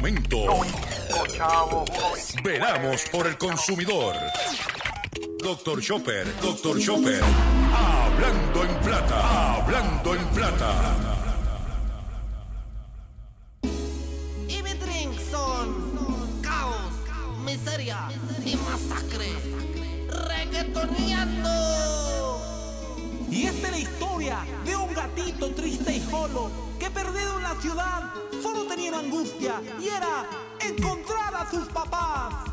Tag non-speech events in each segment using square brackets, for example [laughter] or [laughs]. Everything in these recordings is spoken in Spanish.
momento. Veramos por el consumidor. Doctor Chopper, Doctor Chopper. Hablando en plata, hablando en plata. Y mi drink son caos, miseria y masacre. Reggaetoneando. Y esta es la historia de un gatito triste y solo que perdido en la ciudad y era encontrar a sus papás.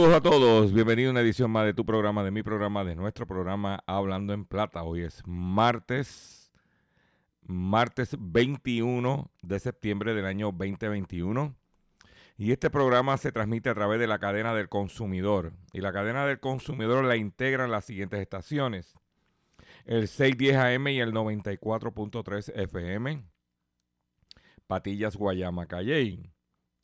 Saludos a todos, bienvenido a una edición más de tu programa, de mi programa, de nuestro programa Hablando en Plata. Hoy es martes, martes 21 de septiembre del año 2021. Y este programa se transmite a través de la cadena del consumidor. Y la cadena del consumidor la integran las siguientes estaciones. El 610 AM y el 94.3 FM. Patillas Guayama Calley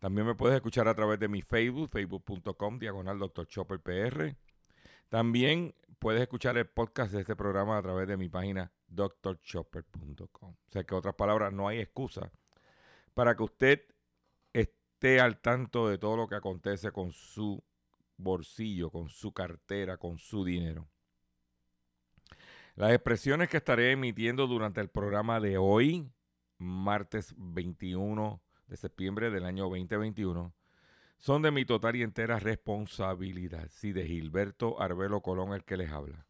También me puedes escuchar a través de mi Facebook, facebook.com, diagonal Dr. Chopper PR. También puedes escuchar el podcast de este programa a través de mi página drchopper.com. O sea que, otras palabras, no hay excusa para que usted esté al tanto de todo lo que acontece con su bolsillo, con su cartera, con su dinero. Las expresiones que estaré emitiendo durante el programa de hoy, martes 21 de septiembre del año 2021 son de mi total y entera responsabilidad. Sí, de Gilberto Arbelo Colón, el que les habla.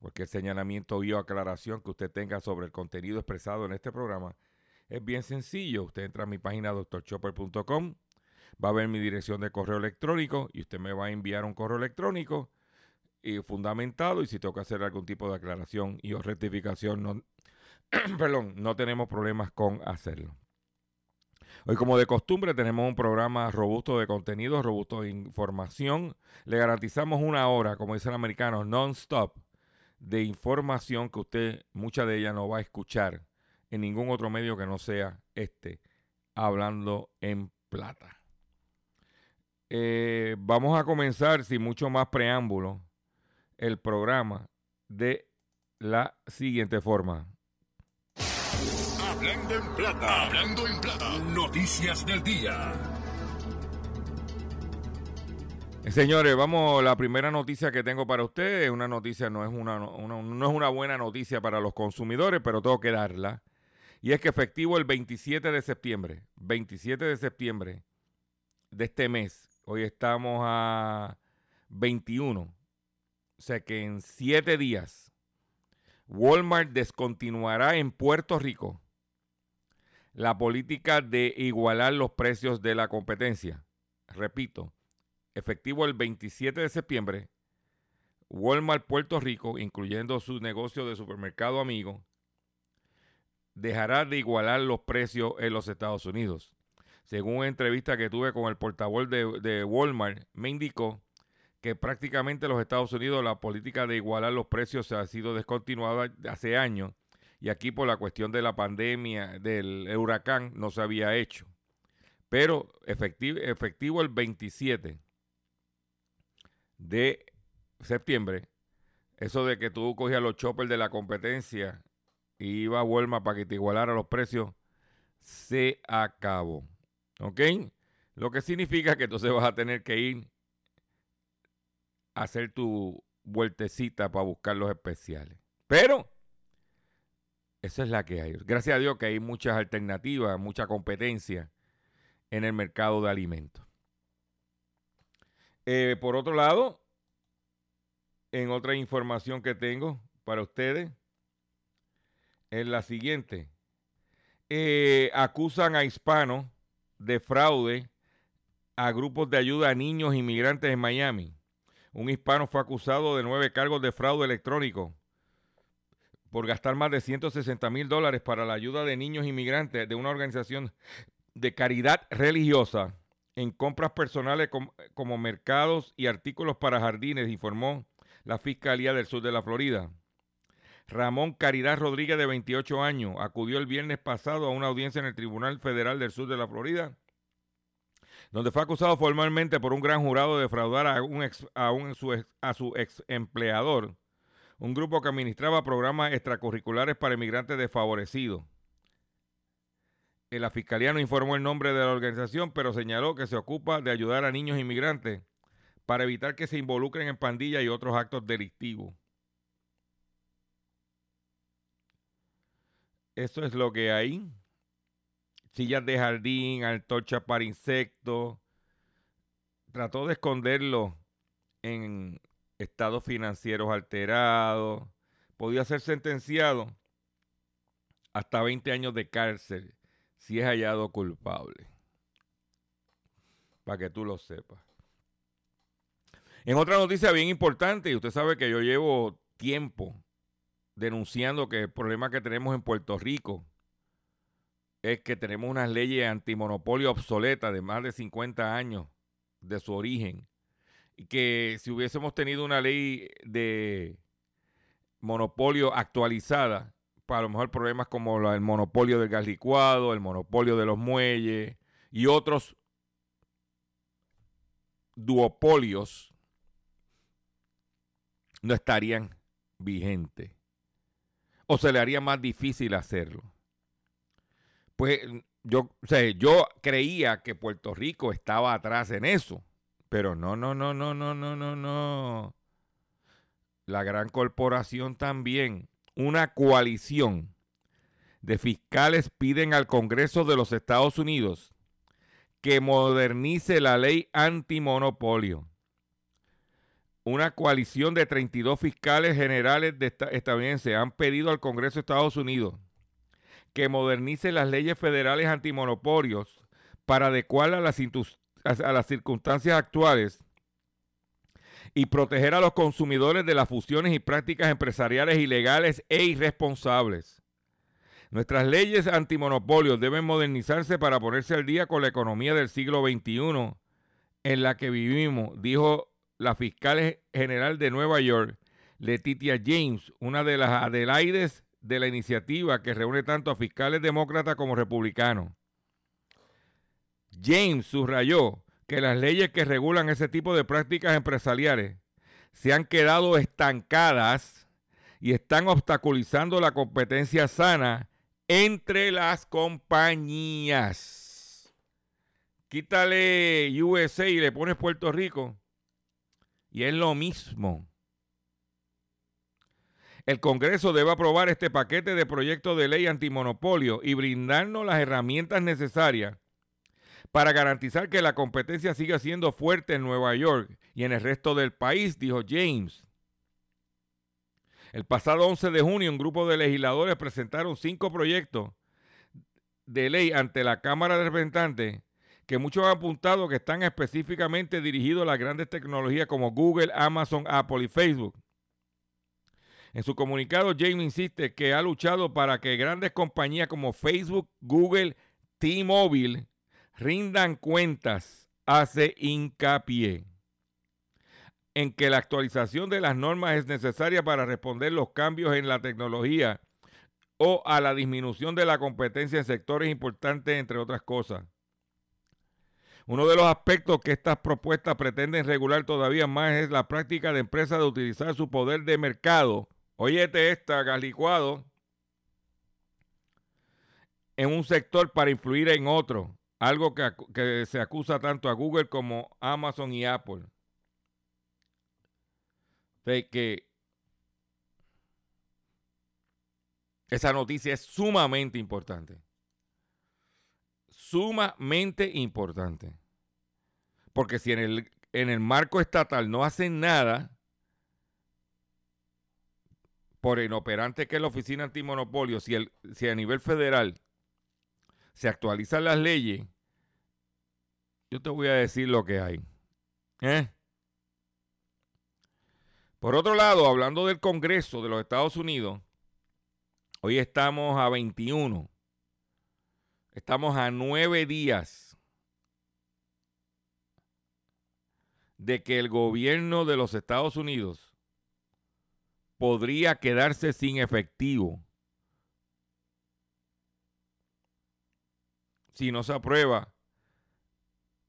Cualquier señalamiento o aclaración que usted tenga sobre el contenido expresado en este programa es bien sencillo. Usted entra a mi página doctorchopper.com, va a ver mi dirección de correo electrónico y usted me va a enviar un correo electrónico y fundamentado y si tengo que hacer algún tipo de aclaración y o rectificación, no, [clears throat] perdón, no tenemos problemas con hacerlo. Hoy, como de costumbre, tenemos un programa robusto de contenido, robusto de información. Le garantizamos una hora, como dice el americano, non-stop, de información que usted, mucha de ella, no va a escuchar en ningún otro medio que no sea este, hablando en plata. Eh, vamos a comenzar, sin mucho más preámbulo, el programa de la siguiente forma. Hablando en plata. Noticias del día. Señores, vamos, la primera noticia que tengo para ustedes, una noticia, no es una, una- no es una buena noticia para los consumidores, pero tengo que darla. Y es que efectivo el 27 de septiembre, 27 de septiembre de este mes, hoy estamos a 21, o sea que en siete días, Walmart descontinuará en Puerto Rico la política de igualar los precios de la competencia. Repito, efectivo el 27 de septiembre, Walmart Puerto Rico, incluyendo su negocio de supermercado amigo, dejará de igualar los precios en los Estados Unidos. Según una entrevista que tuve con el portavoz de, de Walmart, me indicó que prácticamente en los Estados Unidos la política de igualar los precios ha sido descontinuada hace años y aquí por la cuestión de la pandemia, del huracán, no se había hecho. Pero efectivo, el 27 de septiembre, eso de que tú cogías los choppers de la competencia y iba a Walmart para que te igualara los precios, se acabó. ¿Ok? Lo que significa que entonces vas a tener que ir a hacer tu vueltecita para buscar los especiales. Pero Esa es la que hay. Gracias a Dios que hay muchas alternativas, mucha competencia en el mercado de alimentos. Eh, por otro lado, en otra información que tengo para ustedes, es la siguiente. Eh, acusan a hispanos de fraude a grupos de ayuda a niños inmigrantes en Miami. Un hispano fue acusado de nueve cargos de fraude electrónico por gastar más de 160 mil dólares para la ayuda de niños inmigrantes de una organización de caridad religiosa en compras personales como, mercados y artículos para jardines, informó la Fiscalía del Sur de la Florida. Ramón Caridad Rodríguez, de 28 años, acudió el viernes pasado a una audiencia en el Tribunal Federal del Sur de la Florida, donde fue acusado formalmente por un gran jurado de defraudar a, a, un, a su ex empleador, un grupo que administraba programas extracurriculares para inmigrantes desfavorecidos. La fiscalía no informó el nombre de la organización, pero señaló que se ocupa de ayudar a niños inmigrantes para evitar que se involucren en pandillas y otros actos delictivos. Eso es lo que hay. Sillas de jardín, antorchas para insectos. Trató de esconderlo en estados financieros alterados. Podía ser sentenciado hasta 20 años de cárcel si es hallado culpable. Para que tú lo sepas. En otra noticia bien importante, y usted sabe que yo llevo tiempo denunciando que el problema que tenemos en Puerto Rico es que tenemos unas leyes antimonopolio obsoletas de más de 50 años de su origen. Que si hubiésemos tenido una ley de monopolio actualizada, para lo mejor problemas como el monopolio del gas licuado, el monopolio de los muelles y otros duopolios no estarían vigentes o se le haría más difícil hacerlo. Pues yo, yo creía que Puerto Rico estaba atrás en eso, pero no, no, no, no, no, no, no, no. La gran corporación también una coalición de fiscales piden al Congreso de los Estados Unidos que modernice la ley antimonopolio. Una coalición de 32 fiscales generales de estadounidenses han pedido al Congreso de Estados Unidos que modernice las leyes federales antimonopolios para adecuarlas a las circunstancias actuales y proteger a los consumidores de las fusiones y prácticas empresariales ilegales e irresponsables. Nuestras leyes antimonopolios deben modernizarse para ponerse al día con la economía del siglo XXI en la que vivimos, dijo la fiscal general de Nueva York, Letitia James, una de las adelaides de la iniciativa que reúne tanto a fiscales demócratas como republicanos. James subrayó que las leyes que regulan ese tipo de prácticas empresariales se han quedado estancadas y están obstaculizando la competencia sana entre las compañías. Quítale USA y le pones Puerto Rico y es lo mismo. El Congreso debe aprobar este paquete de proyectos de ley antimonopolio y brindarnos las herramientas necesarias para garantizar que la competencia siga siendo fuerte en Nueva York y en el resto del país, dijo James. El pasado 11 de junio, un grupo de legisladores presentaron cinco proyectos de ley ante la Cámara de Representantes que muchos han apuntado que están específicamente dirigidos a las grandes tecnologías como Google, Amazon, Apple y Facebook. En su comunicado, James insiste que ha luchado para que grandes compañías como Facebook, Google, T-Mobile rindan cuentas, hace hincapié en que la actualización de las normas es necesaria para responder los cambios en la tecnología o a la disminución de la competencia en sectores importantes, entre otras cosas. Uno de los aspectos que estas propuestas pretenden regular todavía más es la práctica de empresas de utilizar su poder de mercado. Óyete esta, galicuado, en un sector para influir en otro algo que, se acusa tanto a Google como Amazon y Apple. De que Esa noticia es sumamente importante. Sumamente importante. Porque si en el, en el marco estatal no hacen nada, por inoperante que es la Oficina Antimonopolio, si, el, si a nivel federal se actualizan las leyes, yo te voy a decir lo que hay. ¿Eh? Por otro lado, hablando del Congreso de los Estados Unidos, hoy estamos a 21. Estamos a nueve días de que el gobierno de los Estados Unidos podría quedarse sin efectivo si no se aprueba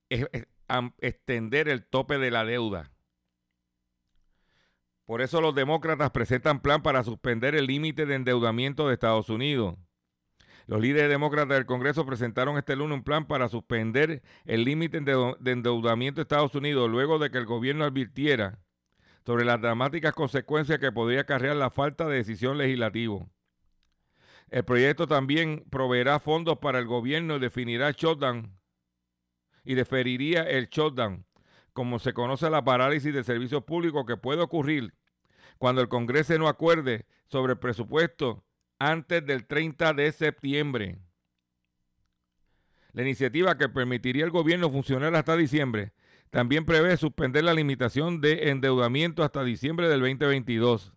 extender el tope de la deuda. Por eso los demócratas presentan plan para suspender el límite de endeudamiento de Estados Unidos. Los líderes demócratas del Congreso presentaron este lunes un plan para suspender el límite de endeudamiento de Estados Unidos luego de que el gobierno advirtiera sobre las dramáticas consecuencias que podría acarrear la falta de decisión legislativa. El proyecto también proveerá fondos para el gobierno y definirá shutdown y deferiría el shutdown, como se conoce la parálisis de servicios públicos que puede ocurrir cuando el Congreso no acuerde sobre el presupuesto antes del 30 de septiembre. La iniciativa que permitiría al gobierno funcionar hasta diciembre también prevé suspender la limitación de endeudamiento hasta diciembre del 2022.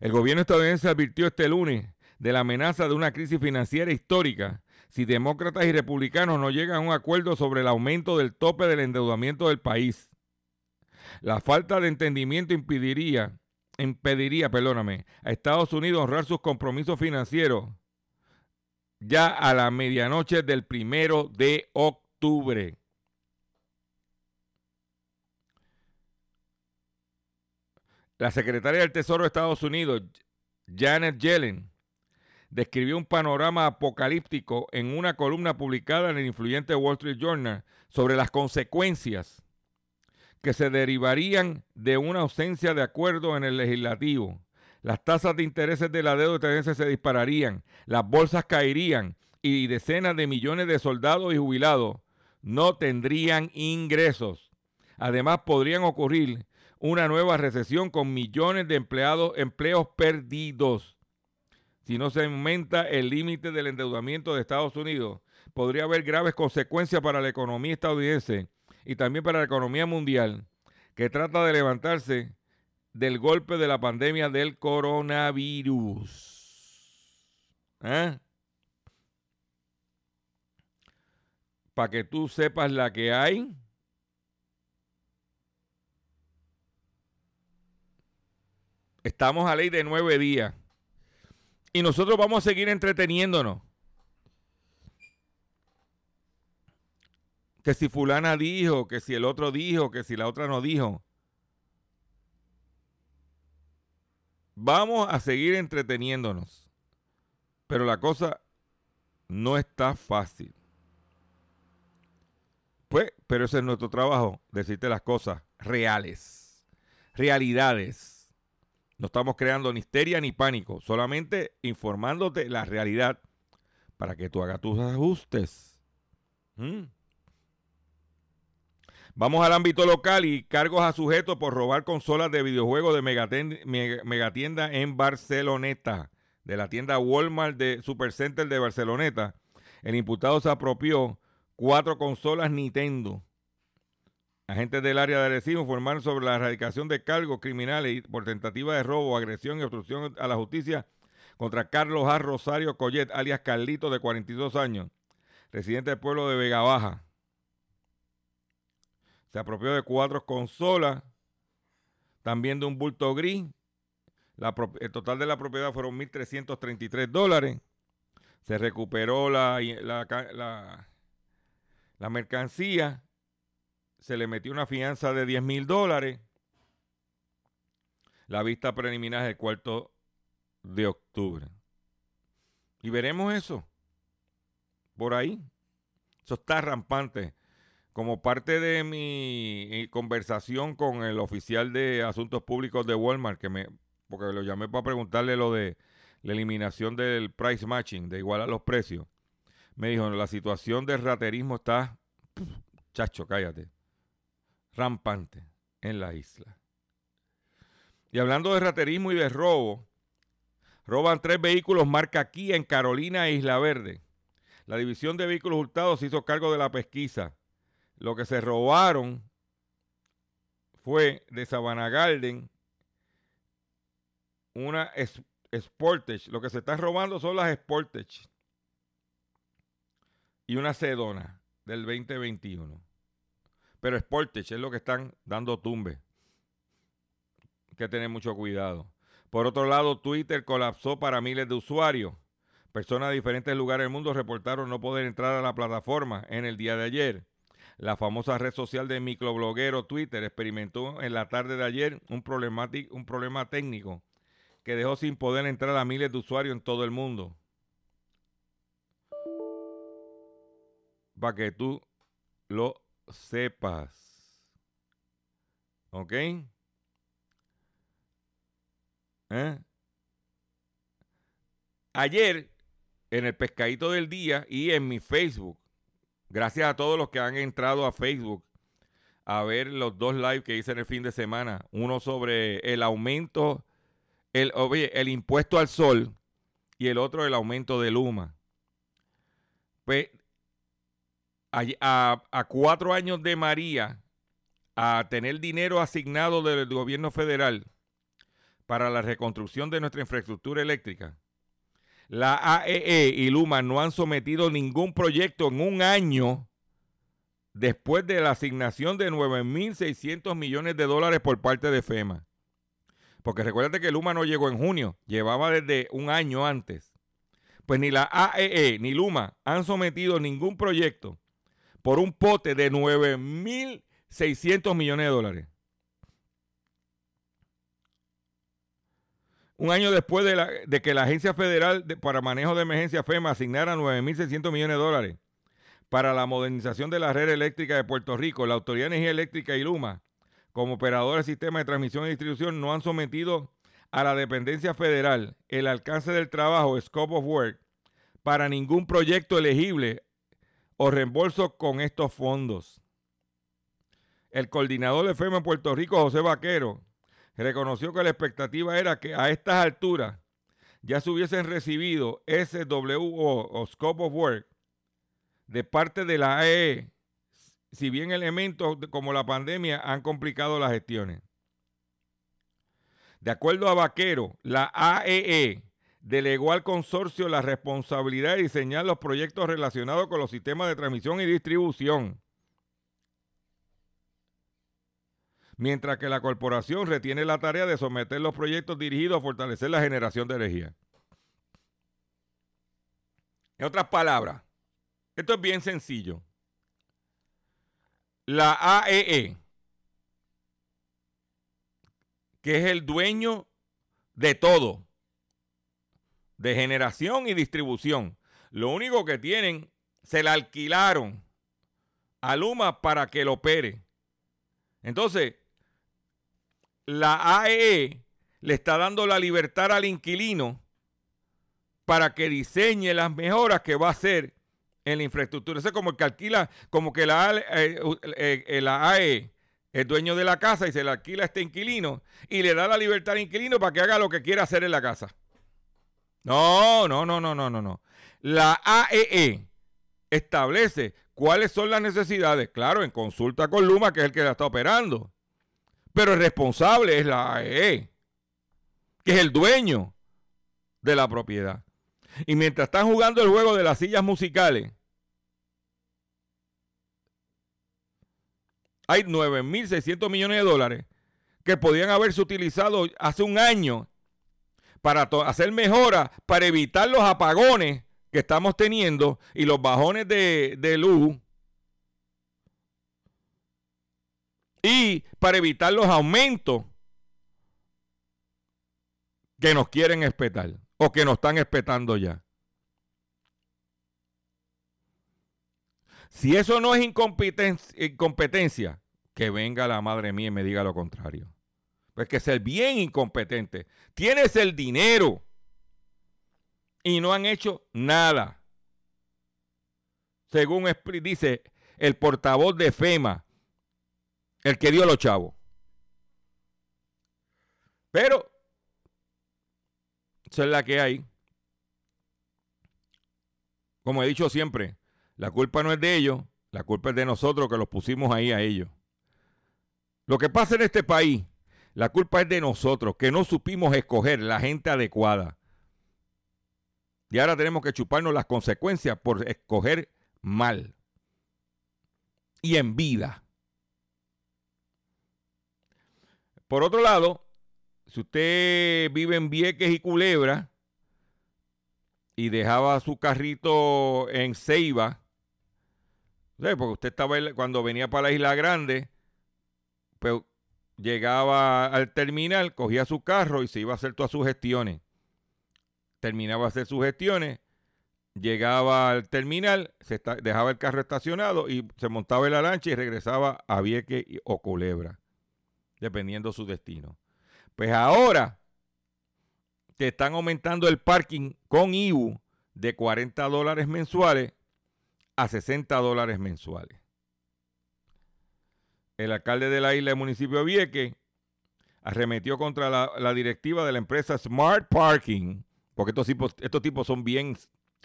El gobierno estadounidense advirtió este lunes de la amenaza de una crisis financiera histórica si demócratas y republicanos no llegan a un acuerdo sobre el aumento del tope del endeudamiento del país. La falta de entendimiento impediría impediría, perdóname, a Estados Unidos honrar sus compromisos financieros ya a la medianoche del primero de octubre. La secretaria del Tesoro de Estados Unidos, Janet Yellen, describió un panorama apocalíptico en una columna publicada en el influyente Wall Street Journal sobre las consecuencias que se derivarían de una ausencia de acuerdo en el legislativo. Las tasas de intereses de la deuda estadounidense se dispararían, las bolsas caerían y decenas de millones de soldados y jubilados no tendrían ingresos. Además, podrían ocurrir una nueva recesión con millones de empleados, empleos perdidos. Si no se aumenta el límite del endeudamiento de Estados Unidos, podría haber graves consecuencias para la economía estadounidense y también para la economía mundial, que trata de levantarse del golpe de la pandemia del coronavirus. ¿Eh? Para que tú sepas la que hay. Estamos a ley de nueve días. Y nosotros vamos a seguir entreteniéndonos. que si fulana dijo, que si el otro dijo, que si la otra no dijo. Vamos a seguir entreteniéndonos. Pero la cosa no está fácil. Pues, pero ese es nuestro trabajo, decirte las cosas reales, realidades. No estamos creando ni histeria ni pánico, solamente informándote la realidad para que tú hagas tus ajustes. ¿Mm? Vamos al ámbito local y cargos a sujetos por robar consolas de videojuegos de megatienda en Barceloneta, de la tienda Walmart de Supercenter de Barceloneta. El imputado se apropió cuatro consolas Nintendo. Agentes del área de Arecibo informaron sobre la erradicación de cargos criminales por tentativa de robo, agresión y obstrucción a la justicia contra Carlos A. Rosario Collet, alias Carlito, de 42 años, residente del pueblo de Vega Baja. Se apropió de cuatro consolas, también de un bulto gris. el total de la propiedad fueron 1.333 dólares. Se recuperó la, mercancía. Se le metió una fianza de 10 mil dólares. La vista preliminar es el cuarto de octubre. Y veremos eso. Por ahí. Eso está rampante como parte de mi eh, conversación con el oficial de asuntos públicos de Walmart, que me porque lo llamé para preguntarle lo de la eliminación del price matching, de igualar los precios. Me dijo, la situación del raterismo está, chacho, cállate, rampante en la isla. Y hablando de raterismo y de robo, roban tres vehículos marca Kia en Carolina e Isla Verde. La División de Vehículos Hurtados se hizo cargo de la pesquisa. Lo que se robaron fue de Sabana Garden una Sportage. Lo que se está robando son las Sportage. Y una Sedona del 2021. Pero Sportage es lo que están dando tumbe. Hay que tener mucho cuidado. Por otro lado, Twitter colapsó para miles de usuarios. Personas de diferentes lugares del mundo reportaron no poder entrar a la plataforma en el día de ayer. La famosa red social de microbloguero Twitter experimentó en la tarde de ayer un, un problema técnico que dejó sin poder entrar a miles de usuarios en todo el mundo. Para que tú lo sepas. ¿Ok? ¿Eh? Ayer, en el pescadito del día y en mi Facebook, gracias a todos los que han entrado a Facebook a ver los dos live que hice en el fin de semana, uno sobre el aumento, el, el impuesto al sol y el otro el aumento de Luma. Pues a, cuatro años de María, a tener dinero asignado del gobierno federal para la reconstrucción de nuestra infraestructura eléctrica, la AEE y Luma no han sometido ningún proyecto en un año después de la asignación de 9.600 millones de dólares por parte de FEMA. Porque recuérdate que Luma no llegó en junio, llevaba desde un año antes. Pues ni la AEE ni Luma han sometido ningún proyecto por un pote de 9.600 millones de dólares. Un año después de, la- de que la Agencia Federal de- para Manejo de Emergencia FEMA asignara 9.600 millones de dólares para la modernización de la red eléctrica de Puerto Rico, la Autoridad de Energía Eléctrica y Luma, como operador del sistema de transmisión y distribución, no han sometido a la dependencia federal el alcance del trabajo, scope of work, para ningún proyecto elegible o reembolso con estos fondos. El coordinador de FEMA en Puerto Rico, José Vaquero, reconoció que la expectativa era que a estas alturas ya se hubiesen recibido SWO o Scope of Work de parte de la AE, si bien elementos como la pandemia han complicado las gestiones. De acuerdo a Vaquero, la AEE delegó al consorcio la responsabilidad de diseñar los proyectos relacionados con los sistemas de transmisión y distribución. Mientras que la corporación retiene la tarea de someter los proyectos dirigidos a fortalecer la generación de energía. En otras palabras, esto es bien sencillo. La AEE, que es el dueño de todo, de generación y distribución, lo único que tienen, se la alquilaron a Luma para que lo opere. Entonces, la AEE le está dando la libertad al inquilino para que diseñe las mejoras que va a hacer en la infraestructura. Eso es como el que alquila, como que la, AE, eh, eh, eh, la AE es dueño de la casa y se la alquila a este inquilino y le da la libertad al inquilino para que haga lo que quiera hacer en la casa. No, no, no, no, no, no, no. La AEE establece cuáles son las necesidades, claro, en consulta con Luma, que es el que la está operando. Pero el responsable es la AEE, que es el dueño de la propiedad. Y mientras están jugando el juego de las sillas musicales, hay 9.600 millones de dólares que podían haberse utilizado hace un año para hacer mejoras, para evitar los apagones que estamos teniendo y los bajones de, de luz y para evitar los aumentos que nos quieren espetar o que nos están espetando ya. Si eso no es incompeten- incompetencia, que venga la madre mía y me diga lo contrario. Pues que ser bien incompetente. Tienes el dinero y no han hecho nada. Según dice el portavoz de FEMA, el que dio los chavos. Pero, esa es la que hay. Como he dicho siempre, la culpa no es de ellos, la culpa es de nosotros que los pusimos ahí a ellos. Lo que pasa en este país, la culpa es de nosotros, que no supimos escoger la gente adecuada. Y ahora tenemos que chuparnos las consecuencias por escoger mal. Y en vida. Por otro lado, si usted vive en Vieques y Culebra y dejaba su carrito en Ceiba, porque usted estaba cuando venía para la Isla Grande, pues llegaba al terminal, cogía su carro y se iba a hacer todas sus gestiones. Terminaba de hacer sus gestiones, llegaba al terminal, se dejaba el carro estacionado y se montaba en la lancha y regresaba a Vieques y- o Culebra, dependiendo su destino. Pues ahora te están aumentando el parking con IBU de 40 dólares mensuales a 60 dólares mensuales. El alcalde de la isla del municipio de Vieques arremetió contra la, directiva de la empresa Smart Parking, porque estos tipos, estos tipos son bien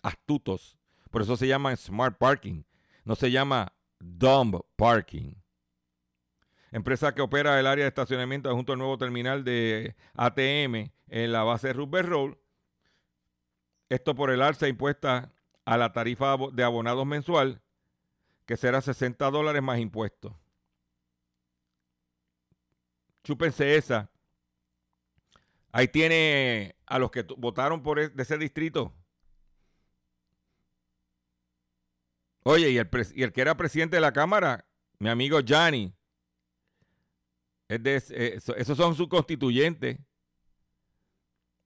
astutos, por eso se llama Smart Parking, no se llama Dumb Parking. Empresa que opera el área de estacionamiento junto al nuevo terminal de ATM en la base de Road. Esto por el alza impuesta a la tarifa de abonados mensual, que será 60 dólares más impuestos. Chúpense esa. Ahí tiene a los que votaron por e- de ese distrito. Oye, y el, que era presidente de la Cámara, mi amigo Gianni, ese- eh, eso- esos son sus constituyentes.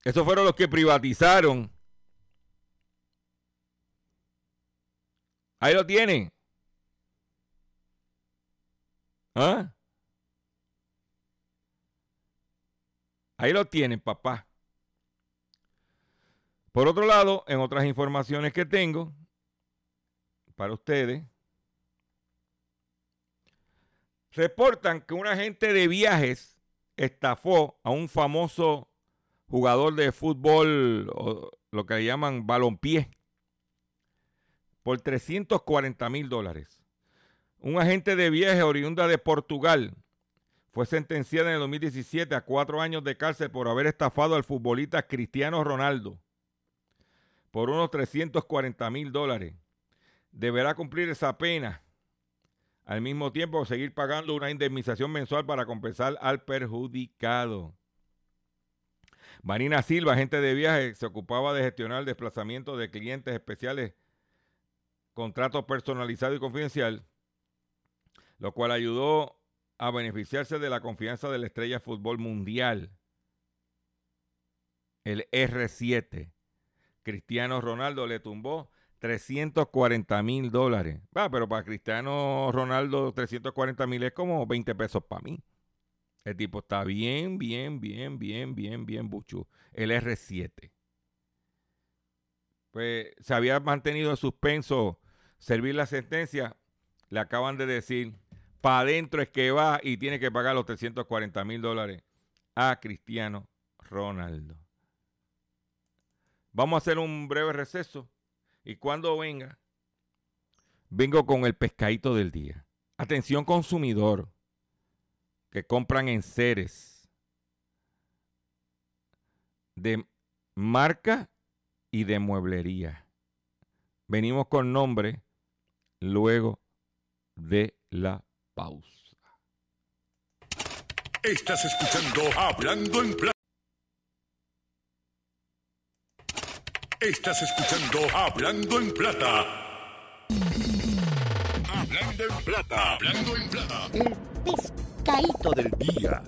Esos fueron los que privatizaron. Ahí lo tienen. ¿Ah? Ahí lo tienen, papá. Por otro lado, en otras informaciones que tengo para ustedes, reportan que un agente de viajes estafó a un famoso jugador de fútbol, o lo que llaman balompié, por 340 mil dólares. Un agente de viaje oriunda de Portugal fue sentenciada en el 2017 a cuatro años de cárcel por haber estafado al futbolista Cristiano Ronaldo por unos 340 mil dólares. Deberá cumplir esa pena. Al mismo tiempo, seguir pagando una indemnización mensual para compensar al perjudicado. Marina Silva, agente de viaje, se ocupaba de gestionar el desplazamiento de clientes especiales, contratos personalizados y confidencial, lo cual ayudó a beneficiarse de la confianza de la estrella fútbol mundial, el R7. Cristiano Ronaldo le tumbó 340 mil dólares. Va, pero para Cristiano Ronaldo 340 mil es como 20 pesos para mí. El tipo está bien, bien, bien, bien, bien, bien buchu. El R7. Pues se había mantenido en suspenso servir la sentencia. Le acaban de decir, para adentro es que va y tiene que pagar los 340 mil dólares a Cristiano Ronaldo. Vamos a hacer un breve receso y cuando venga, vengo con el pescadito del día. Atención consumidor que compran en seres de marca y de mueblería. Venimos con nombre luego de la pausa. Estás escuchando Hablando en Plata. Estás escuchando Hablando en Plata. Hablando en Plata. Hablando en Plata. El pescadito del Día.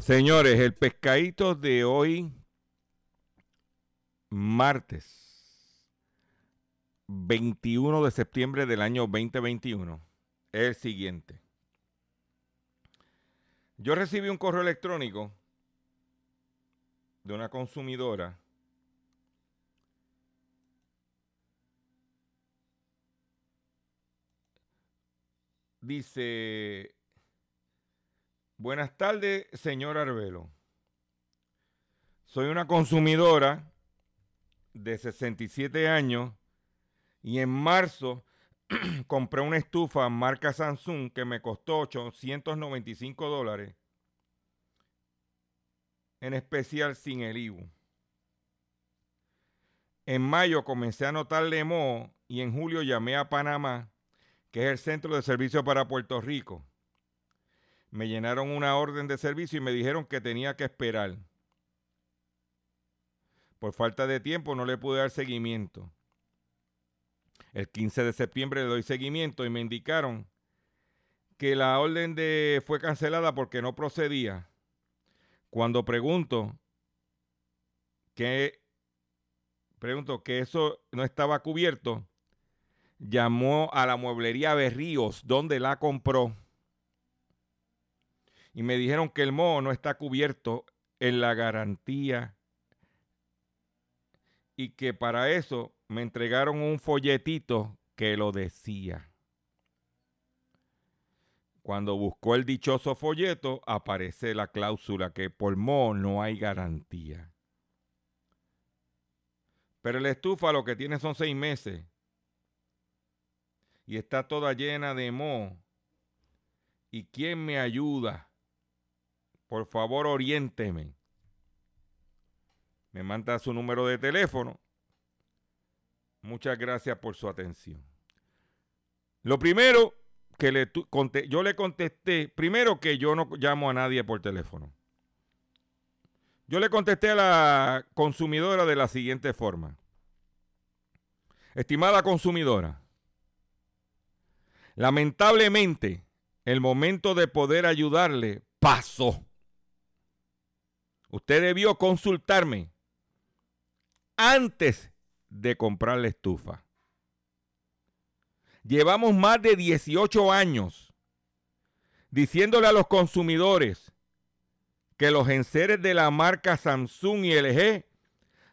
Señores, el pescadito de hoy, martes, 21 de septiembre del año 2021 es el siguiente. Yo recibí un correo electrónico de una consumidora dice, buenas tardes, señor Arbelo. Soy una consumidora de 67 años y en marzo [clears throat] compré una estufa marca Samsung que me costó 895 dólares, en especial sin el IBU. En mayo comencé a notarle moho y en julio llamé a Panamá, que es el centro de servicio para Puerto Rico. Me llenaron una orden de servicio y me dijeron que tenía que esperar. Por falta de tiempo no le pude dar seguimiento. El 15 de septiembre le doy seguimiento y me indicaron que la orden de fue cancelada porque no procedía. Cuando pregunto que pregunto que eso no estaba cubierto, llamó a la mueblería Berríos donde la compró y me dijeron que el moho no está cubierto en la garantía y que para eso me entregaron un folletito que lo decía. Cuando buscó el dichoso folleto, aparece la cláusula que por moho no hay garantía. Pero la estufa lo que tiene son seis meses y está toda llena de moho. ¿Y quién me ayuda? Por favor, oriénteme me manda su número de teléfono. Muchas gracias por su atención. Lo primero que le yo le contesté, primero que yo no llamo a nadie por teléfono. Yo le contesté a la consumidora de la siguiente forma. Estimada consumidora, lamentablemente el momento de poder ayudarle pasó. Usted debió consultarme antes de comprar la estufa. Llevamos más de 18 años diciéndole a los consumidores que los enseres de la marca Samsung y LG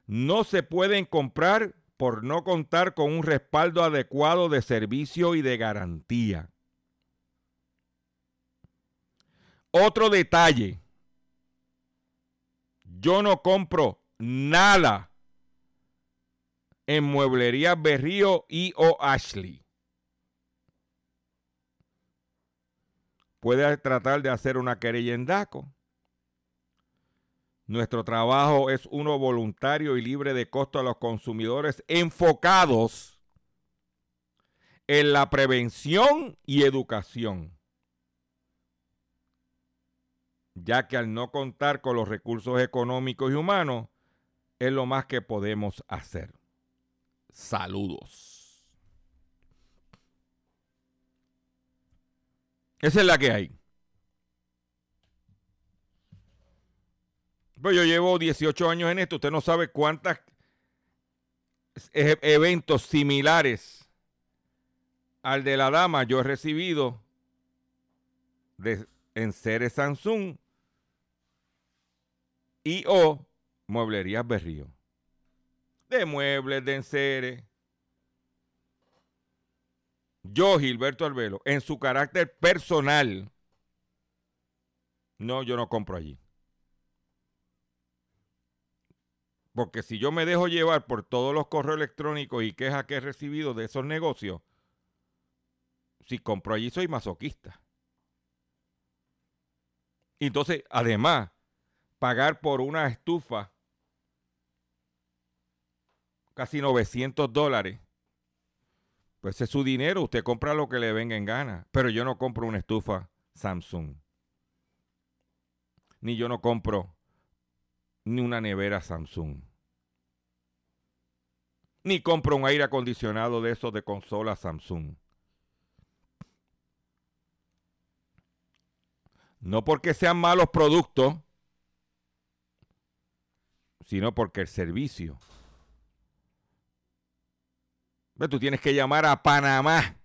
no se pueden comprar por no contar con un respaldo adecuado de servicio y de garantía. Otro detalle, yo no compro nada en Mueblería Berrío y o Ashley. Puede tratar de hacer una querella en DACO. Nuestro trabajo es uno voluntario y libre de costo a los consumidores enfocados en la prevención y educación, ya que al no contar con los recursos económicos y humanos, es lo más que podemos hacer. Saludos. Esa es la que hay. Pues yo llevo 18 años en esto. Usted no sabe cuántos e-, eventos similares al de la dama yo he recibido de, en Ceres Samsung y o Mueblerías Berrío de muebles, de enseres. Yo, Gilberto Albelo, en su carácter personal, no, yo no compro allí. Porque si yo me dejo llevar por todos los correos electrónicos y quejas que he recibido de esos negocios, si compro allí soy masoquista. Entonces, además, pagar por una estufa casi 900 dólares. Pues es su dinero, usted compra lo que le venga en gana. Pero yo no compro una estufa Samsung. Ni yo no compro ni una nevera Samsung. Ni compro un aire acondicionado de esos de consola Samsung. No porque sean malos productos, sino porque el servicio Tú tienes que llamar a Panamá.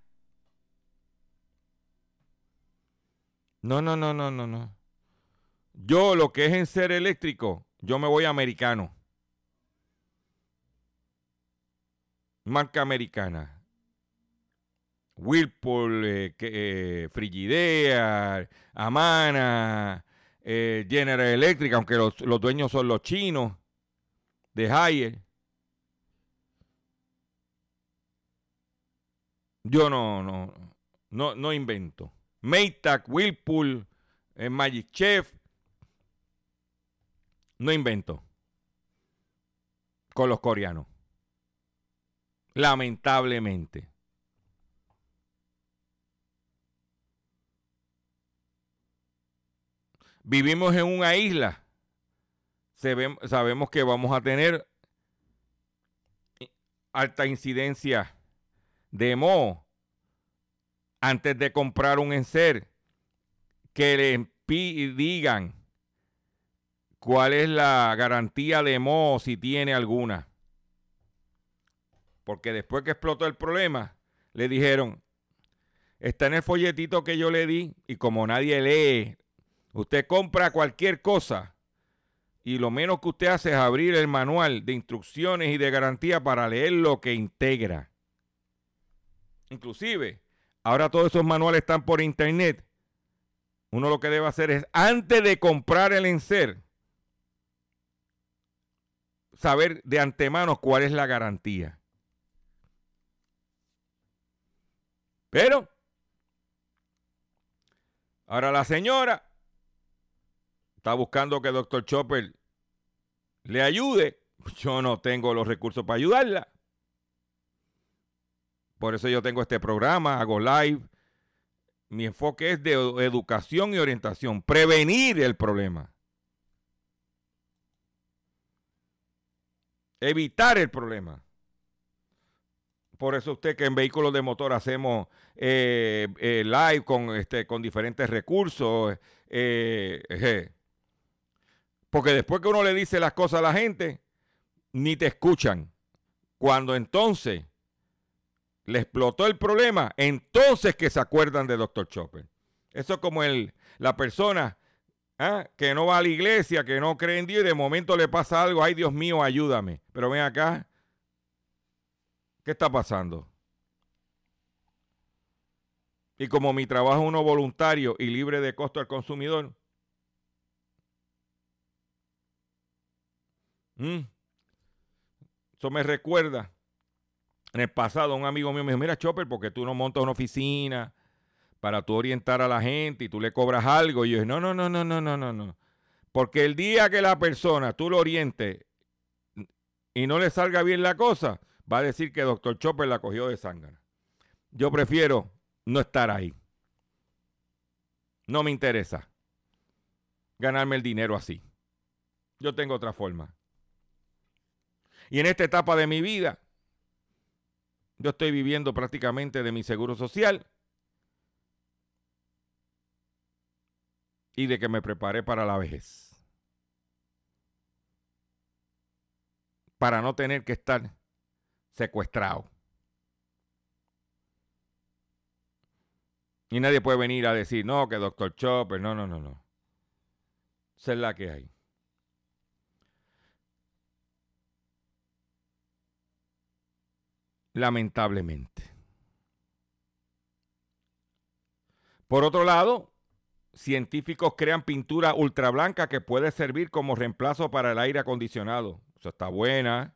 No, no, no, no, no, no. Yo lo que es en ser eléctrico, yo me voy a americano. Marca americana. Whirlpool, eh, eh, Frigidaire, Amana, eh, General Electric, aunque los, los dueños son los chinos, de Haier. Yo no, no, no, no invento. Maytag, Whirlpool, eh, Magic Chef. No invento. Con los coreanos. Lamentablemente. Vivimos en una isla. Sabemos que vamos a tener alta incidencia de moho antes de comprar un enser que le digan cuál es la garantía de moho si tiene alguna. Porque después que explotó el problema, le dijeron, está en el folletito que yo le di y como nadie lee, usted compra cualquier cosa y lo menos que usted hace es abrir el manual de instrucciones y de garantía para leer lo que integra. Inclusive, ahora todos esos manuales están por internet. Uno lo que debe hacer es, antes de comprar el enser, saber de antemano cuál es la garantía. Pero, ahora la señora está buscando que Dr. Chopper le ayude. Yo no tengo los recursos para ayudarla. Por eso yo tengo este programa, hago live. Mi enfoque es de educación y orientación, prevenir el problema. Evitar el problema. Por eso usted que en vehículos de motor hacemos eh, eh, live con, este, con diferentes recursos. eh, porque después que uno le dice las cosas a la gente, ni te escuchan. Cuando entonces le explotó el problema, entonces que se acuerdan de Dr. Chopper. Eso es como el, la persona ¿ah? que no va a la iglesia, que no cree en Dios y de momento le pasa algo, ay Dios mío, ayúdame. Pero ven acá, ¿qué está pasando? Y como mi trabajo es uno voluntario y libre de costo al consumidor. Eso me recuerda. En el pasado, un amigo mío me dijo: Mira, Chopper, porque tú no montas una oficina para tú orientar a la gente y tú le cobras algo. Y yo dije: No, no, no, no, no, no, no, no. Porque el día que la persona tú lo orientes y no le salga bien la cosa, va a decir que Doctor Chopper la cogió de sangre. Yo prefiero no estar ahí. No me interesa ganarme el dinero así. Yo tengo otra forma. Y en esta etapa de mi vida, yo estoy viviendo prácticamente de mi seguro social y de que me preparé para la vejez. Para no tener que estar secuestrado. Y nadie puede venir a decir, no, que doctor Chopper, no, no, no, no. Esa es la que hay. Lamentablemente. Por otro lado, científicos crean pintura ultra blanca que puede servir como reemplazo para el aire acondicionado. Eso está buena.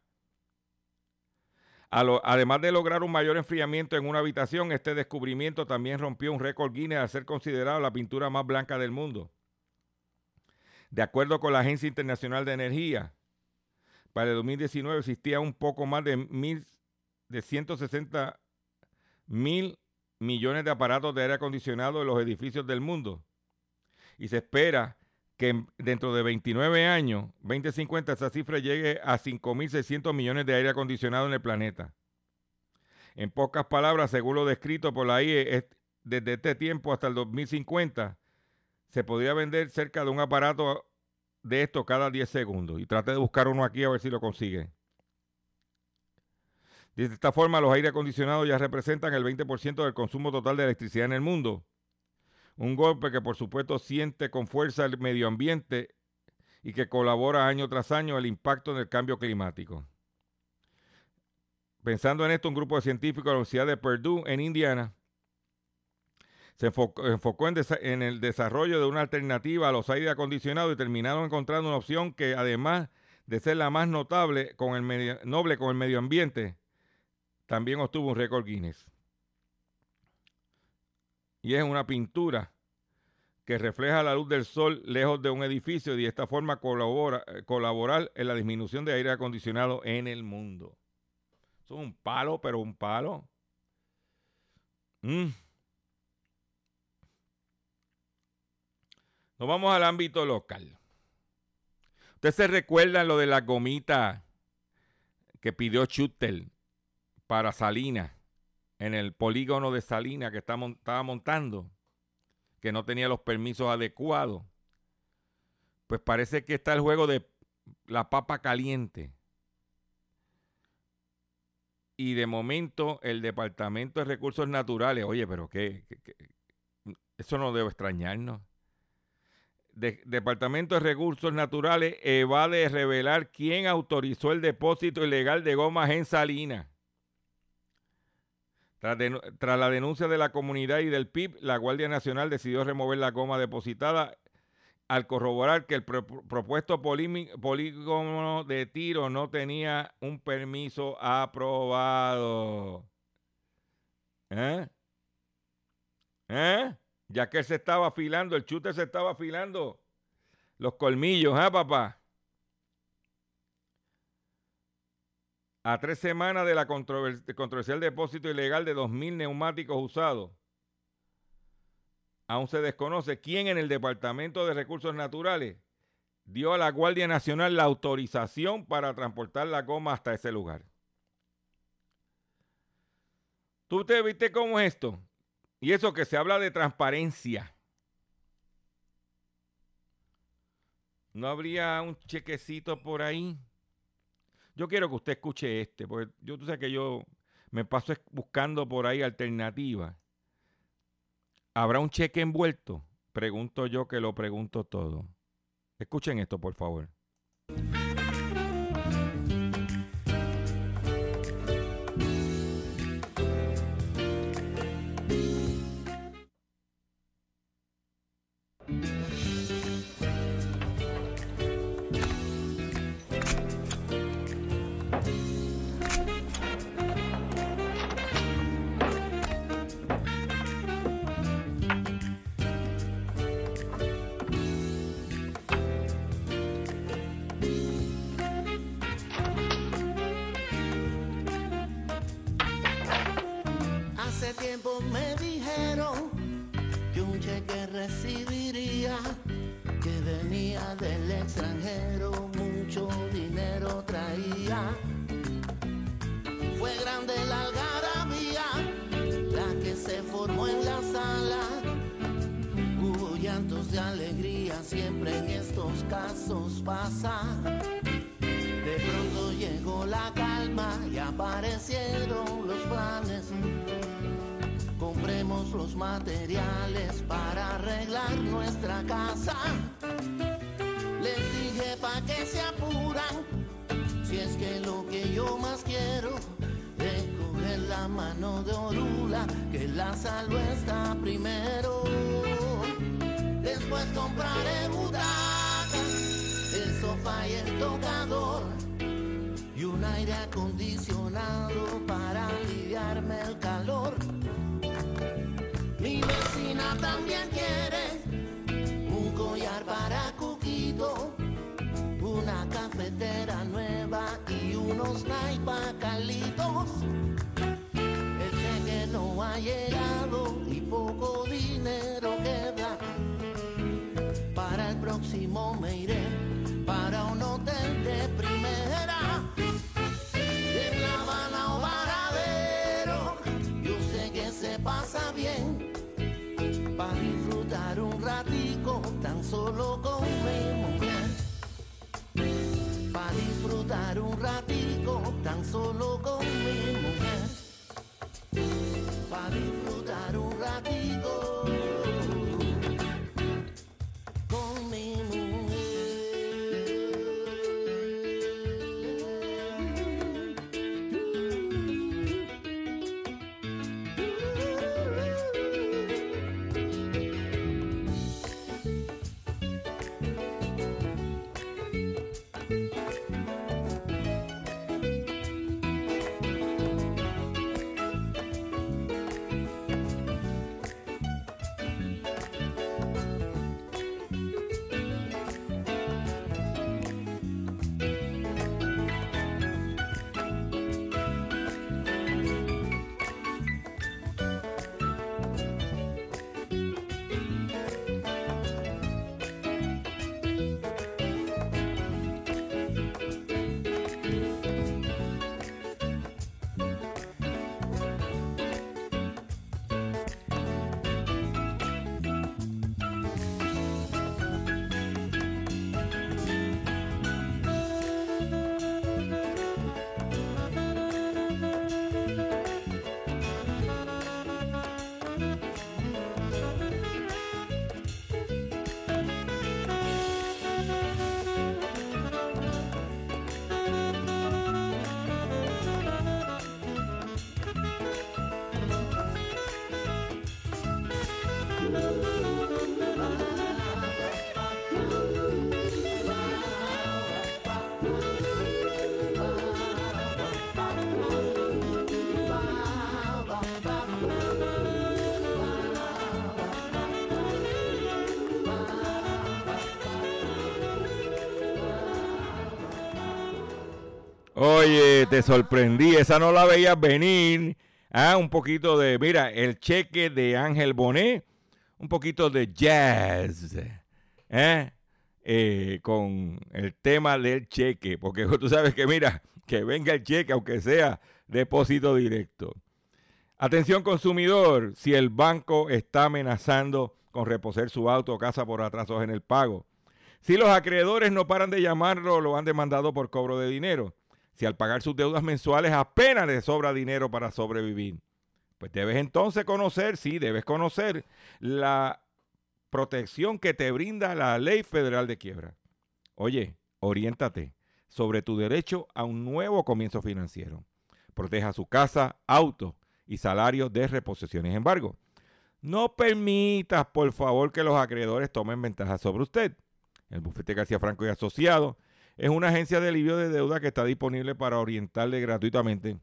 Además de lograr un mayor enfriamiento en una habitación, este descubrimiento también rompió un récord Guinness al ser considerado la pintura más blanca del mundo. De acuerdo con la Agencia Internacional de Energía, para el 2019 existía un poco más de mil de 160 mil millones de aparatos de aire acondicionado en los edificios del mundo. Y se espera que dentro de 29 años, 2050, esa cifra llegue a 5.600 millones de aire acondicionado en el planeta. En pocas palabras, según lo descrito por la IE, desde este tiempo hasta el 2050, se podría vender cerca de un aparato de esto cada 10 segundos. Y trate de buscar uno aquí a ver si lo consigue. De esta forma, los aire acondicionados ya representan el 20% del consumo total de electricidad en el mundo. Un golpe que por supuesto siente con fuerza el medio ambiente y que colabora año tras año el impacto del cambio climático. Pensando en esto, un grupo de científicos de la Universidad de Purdue en Indiana se enfocó, en, en, el desarrollo de una alternativa a los aire acondicionados y terminaron encontrando una opción que además de ser la más notable con el medio, noble con el medio ambiente, también obtuvo un récord Guinness. Y es una pintura que refleja la luz del sol lejos de un edificio y de esta forma colabora, eh, colaborar en la disminución de aire acondicionado en el mundo. es un palo, pero un palo. Mm. Nos vamos al ámbito local. ¿Usted se recuerda lo de la gomita que pidió Chutel para Salinas en el polígono de Salinas que estaba montando? Que no tenía los permisos adecuados. Pues parece que está el juego de la papa caliente. Y de momento el Departamento de Recursos Naturales, oye, pero qué, eso no debe extrañarnos Departamento de Recursos Naturales evade revelar quién autorizó el depósito ilegal de gomas en Salinas. Tras, la denuncia de la comunidad y del PIB, la Guardia Nacional decidió remover la goma depositada al corroborar que el propuesto polígono de tiro no tenía un permiso aprobado. ¿Eh? ¿Eh? ya que él se estaba afilando, el chute se estaba afilando los colmillos, ¿ah, papá? A tres semanas de la controversial depósito ilegal de 2.000 neumáticos usados, aún se desconoce quién en el Departamento de Recursos Naturales dio a la Guardia Nacional la autorización para transportar la goma hasta ese lugar. ¿Tú te viste cómo es esto? Y eso que se habla de transparencia. ¿No habría un chequecito por ahí? Yo quiero que usted escuche este, porque yo tú sabes que yo me paso buscando por ahí alternativas. ¿Habrá un cheque envuelto? Pregunto yo que lo pregunto todo. Escuchen esto, por favor. dinero que un cheque recibiría que venía del extranjero, mucho dinero traía. Fue grande la algarabía, la que se formó en la sala. Hubo llantos de alegría, siempre en estos casos pasa. De pronto llegó la calma y aparecieron los planes los materiales para arreglar nuestra casa. Les dije pa' que se apuran, si es que lo que yo más quiero es coger la mano de Orula, que la salud está primero. Después compraré butaca, el sofá y el tocador, y un aire acondicionado para aliviarme el calor. Mi vecina también quiere un collar para Cuquito, una cafetera nueva y unos naipacalitos. calitos. El que no ha llegado y poco dinero queda. Para el próximo me iré. Solo con mi mujer. Para disfrutar un ratico tan solo con mi mujer. Para disfrutar un ratito Oye, te sorprendí, esa no la veías venir. Ah, un poquito de, mira, el cheque de Ángel Bonet, un poquito de jazz, ¿eh? Eh, con el tema del cheque, porque [laughs] tú sabes que, mira, que venga el cheque, aunque sea depósito directo. Atención consumidor, si el banco está amenazando con reposer su auto o casa por atrasos en el pago, si los acreedores no paran de llamarlo, lo han demandado por cobro de dinero, si al pagar sus deudas mensuales apenas le sobra dinero para sobrevivir, pues debes entonces conocer, sí, debes conocer la protección que te brinda la ley federal de quiebra. Oye, oriéntate sobre tu derecho a un nuevo comienzo financiero. Proteja su casa, auto y salario de reposición. Sin embargo, no permitas, por favor, que los acreedores tomen ventaja sobre usted. El bufete García Franco y Asociados es una agencia de alivio de deuda que está disponible para orientarle gratuitamente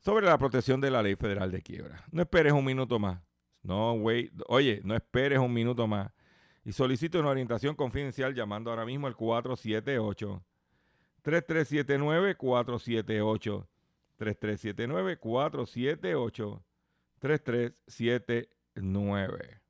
sobre la protección de la ley federal de quiebra. No esperes un minuto más. No, güey. Oye, no esperes un minuto más. Y solicito una orientación confidencial llamando ahora mismo al 478 3379 478 3379 478 3379.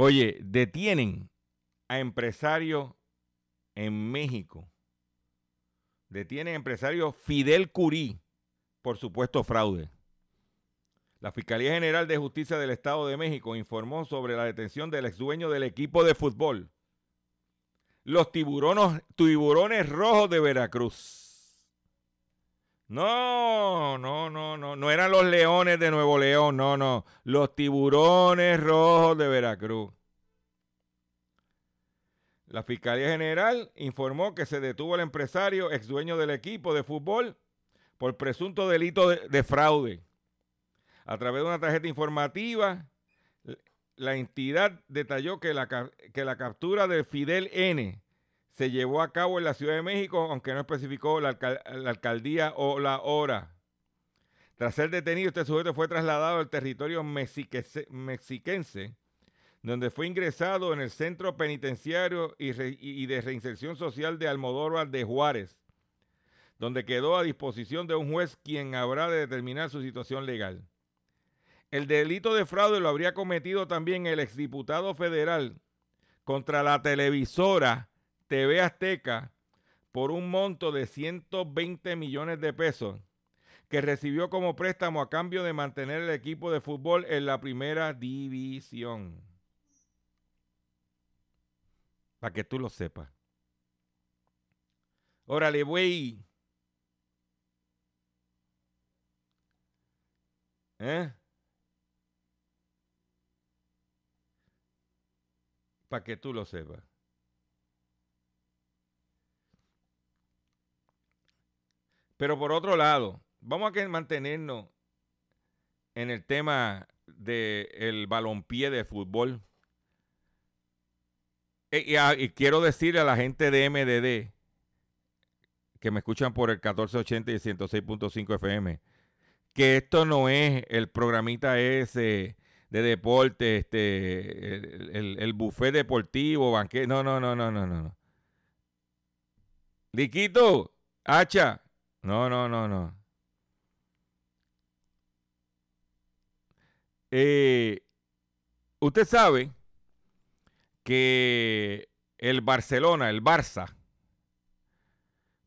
Oye, detienen a empresario en México. Detienen a empresario Fidel Curí por supuesto fraude. La Fiscalía General de Justicia del Estado de México informó sobre la detención del ex dueño del equipo de fútbol, los tiburones, tiburones rojos de Veracruz. No, no, no, no, no eran los leones de Nuevo León, no, no, los tiburones rojos de Veracruz. La Fiscalía General informó que se detuvo al empresario, ex dueño del equipo de fútbol, por presunto delito de, de fraude. A través de una tarjeta informativa, la entidad detalló que la, que la captura de Fidel N se llevó a cabo en la Ciudad de México, aunque no especificó la, alcal la alcaldía o la hora. Tras ser detenido, este sujeto fue trasladado al territorio mexiquense, donde fue ingresado en el Centro Penitenciario y, y de Reinserción Social de Almodóvar de Juárez. donde quedó a disposición de un juez quien habrá de determinar su situación legal. El delito de fraude lo habría cometido también el exdiputado federal contra la televisora TV Azteca por un monto de 120 millones de pesos que recibió como préstamo a cambio de mantener el equipo de fútbol en la primera división. Para que tú lo sepas. Órale, güey. ¿Eh? Para que tú lo sepas. Pero por otro lado, vamos a mantenernos en el tema del balompié de fútbol. E- Y, quiero decirle a la gente de MDD que me escuchan por el 1480 y 106.5 FM que esto no es el programita ese de deporte, este, el, el, buffet deportivo, banquete. No, no, no, no, no. no. Liquito, hacha. No, no, no, no. Eh, usted sabe que el Barcelona, el Barça,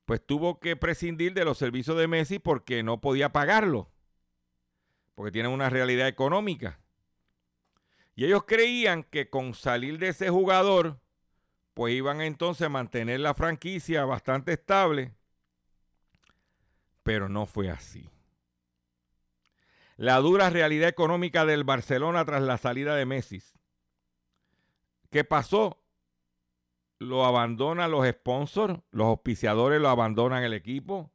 pues tuvo que prescindir de los servicios de Messi porque no podía pagarlo, porque tienen una realidad económica. Y ellos creían que con salir de ese jugador, pues iban entonces a mantener la franquicia bastante estable, pero no fue así. La dura realidad económica del Barcelona tras la salida de Messi. ¿Qué pasó? Lo abandonan los sponsors, los auspiciadores lo abandonan el equipo.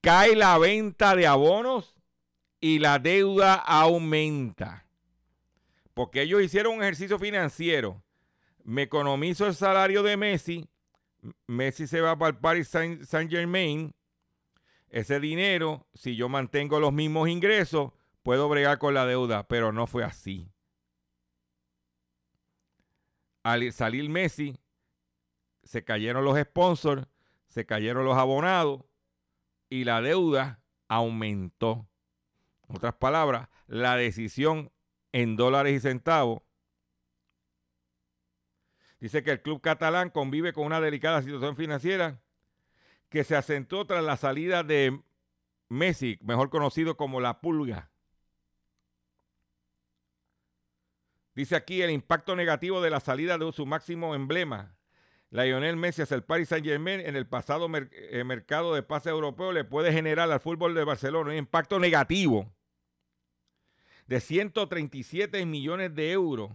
Cae la venta de abonos y la deuda aumenta. Porque ellos hicieron un ejercicio financiero. Me economizo el salario de Messi. Messi se va para el Paris Saint, Saint Germain. Ese dinero, si yo mantengo los mismos ingresos, puedo bregar con la deuda. Pero no fue así. Al salir Messi, se cayeron los sponsors, se cayeron los abonados y la deuda aumentó. En otras palabras, la decisión en dólares y centavos. Dice que el club catalán convive con una delicada situación financiera que se acentuó tras la salida de Messi, mejor conocido como la pulga. Dice aquí el impacto negativo de la salida de su máximo emblema, Lionel Messi hacia el Paris Saint Germain en el pasado eh, mercado de pase europeo le puede generar al fútbol de Barcelona un impacto negativo de 137 millones de euros,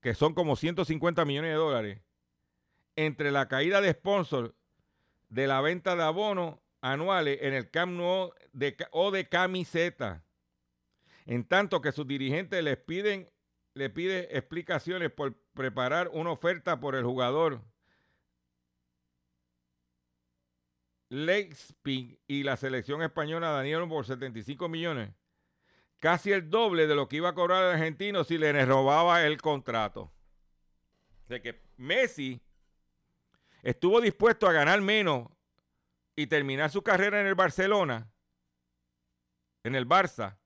que son como 150 millones de dólares, entre la caída de sponsor de la venta de abonos anuales en el Camp o de camiseta. En tanto que sus dirigentes les piden le pide explicaciones por preparar una oferta por el jugador Leipzig y la selección española Daniel por 75 millones, casi el doble de lo que iba a cobrar el argentino si le robaba el contrato. De que Messi estuvo dispuesto a ganar menos y terminar su carrera en el Barcelona, en el Barça,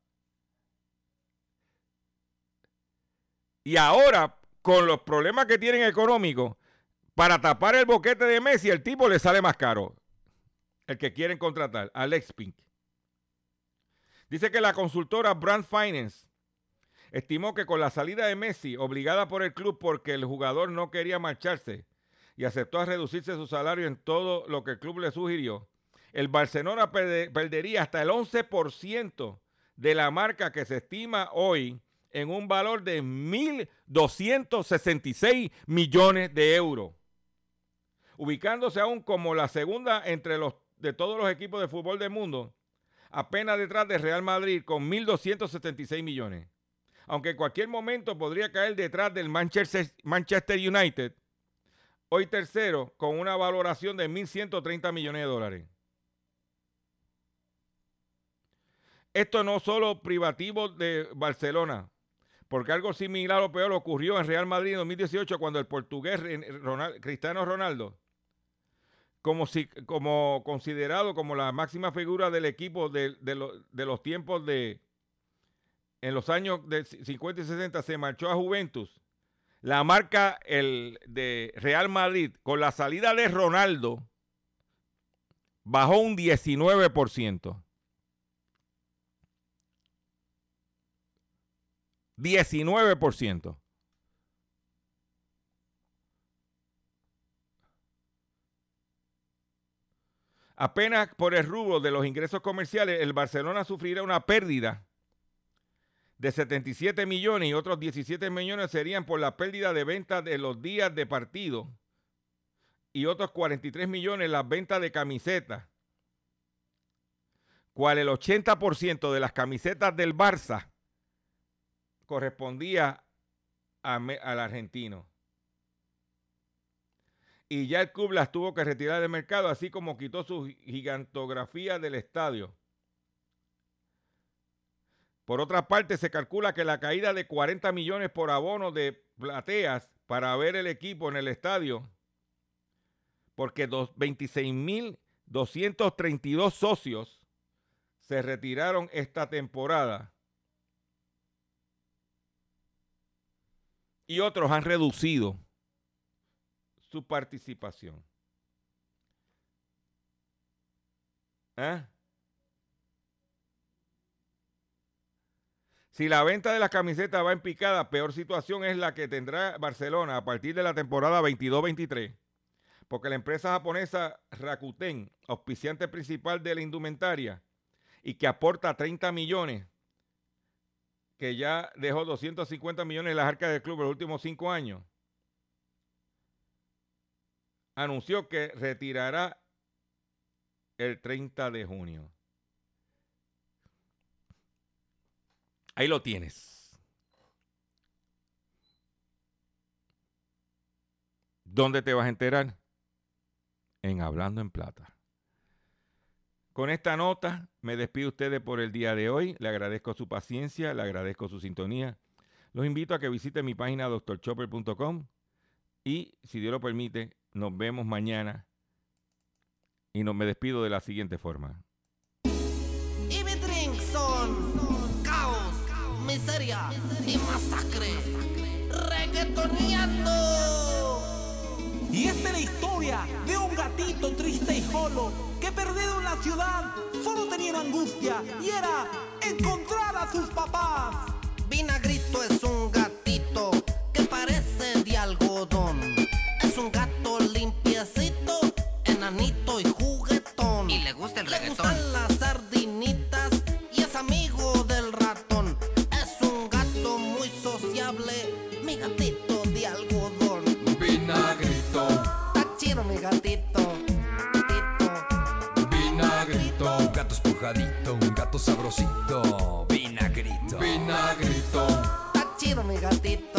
Y ahora, con los problemas que tienen económicos, para tapar el boquete de Messi, el tipo le sale más caro. El que quieren contratar, Alex Pink. Dice que la consultora Brand Finance estimó que con la salida de Messi, obligada por el club porque el jugador no quería marcharse y aceptó a reducirse su salario en todo lo que el club le sugirió, el Barcelona perdería hasta el 11% de la marca que se estima hoy en un valor de 1.266 millones de euros, ubicándose aún como la segunda entre los de todos los equipos de fútbol del mundo, apenas detrás de Real Madrid con 1.276 millones. Aunque en cualquier momento podría caer detrás del Manchester, Manchester United, hoy tercero con una valoración de 1.130 millones de dólares. Esto no solo privativo de Barcelona, porque algo similar o peor ocurrió en Real Madrid en 2018 cuando el portugués Cristiano Ronaldo como, si, como considerado como la máxima figura del equipo de, de los tiempos de, en los años de 50 y 60 se marchó a Juventus. La marca el, de Real Madrid con la salida de Ronaldo bajó un 19%. 19%. Apenas por el rubro de los ingresos comerciales, el Barcelona sufrirá una pérdida de 77 millones y otros 17 millones serían por la pérdida de ventas de los días de partido y otros 43 millones las ventas de camisetas, cual el 80% de las camisetas del Barça correspondía a al argentino. Y ya el club las tuvo que retirar del mercado, así como quitó su gigantografía del estadio. Por otra parte, se calcula que la caída de 40 millones por abono de plateas para ver el equipo en el estadio, porque dos- 26.232 socios se retiraron esta temporada y otros han reducido su participación. ¿Ah? Si la venta de las camisetas va en picada, peor situación es la que tendrá Barcelona a partir de la temporada 22-23, porque la empresa japonesa Rakuten, auspiciante principal de la indumentaria y que aporta 30 millones, que ya dejó 250 millones en las arcas del club en los últimos cinco años, anunció que retirará el 30 de junio. Ahí lo tienes. ¿Dónde te vas a enterar? En Hablando en Plata. Con esta nota me despido de ustedes por el día de hoy. Le agradezco su paciencia, le agradezco su sintonía. Los invito a que visiten mi página doctorchopper.com y, si Dios lo permite, nos vemos mañana. Y no, me despido de la siguiente forma. Miseria y masacre. Reggaetoneando. Y esta es la historia de un gatito triste y solo que perdido en la ciudad solo tenía una angustia y era encontrar a sus papás. Vinagrito es un gatito que parece de algodón. Es un gato limpiecito, enanito y juguetón. Y le gusta el reggaetón. Le gustan las Un gato esponjadito, un gato sabrosito, vinagrito. vinagrito. Está chido mi gatito.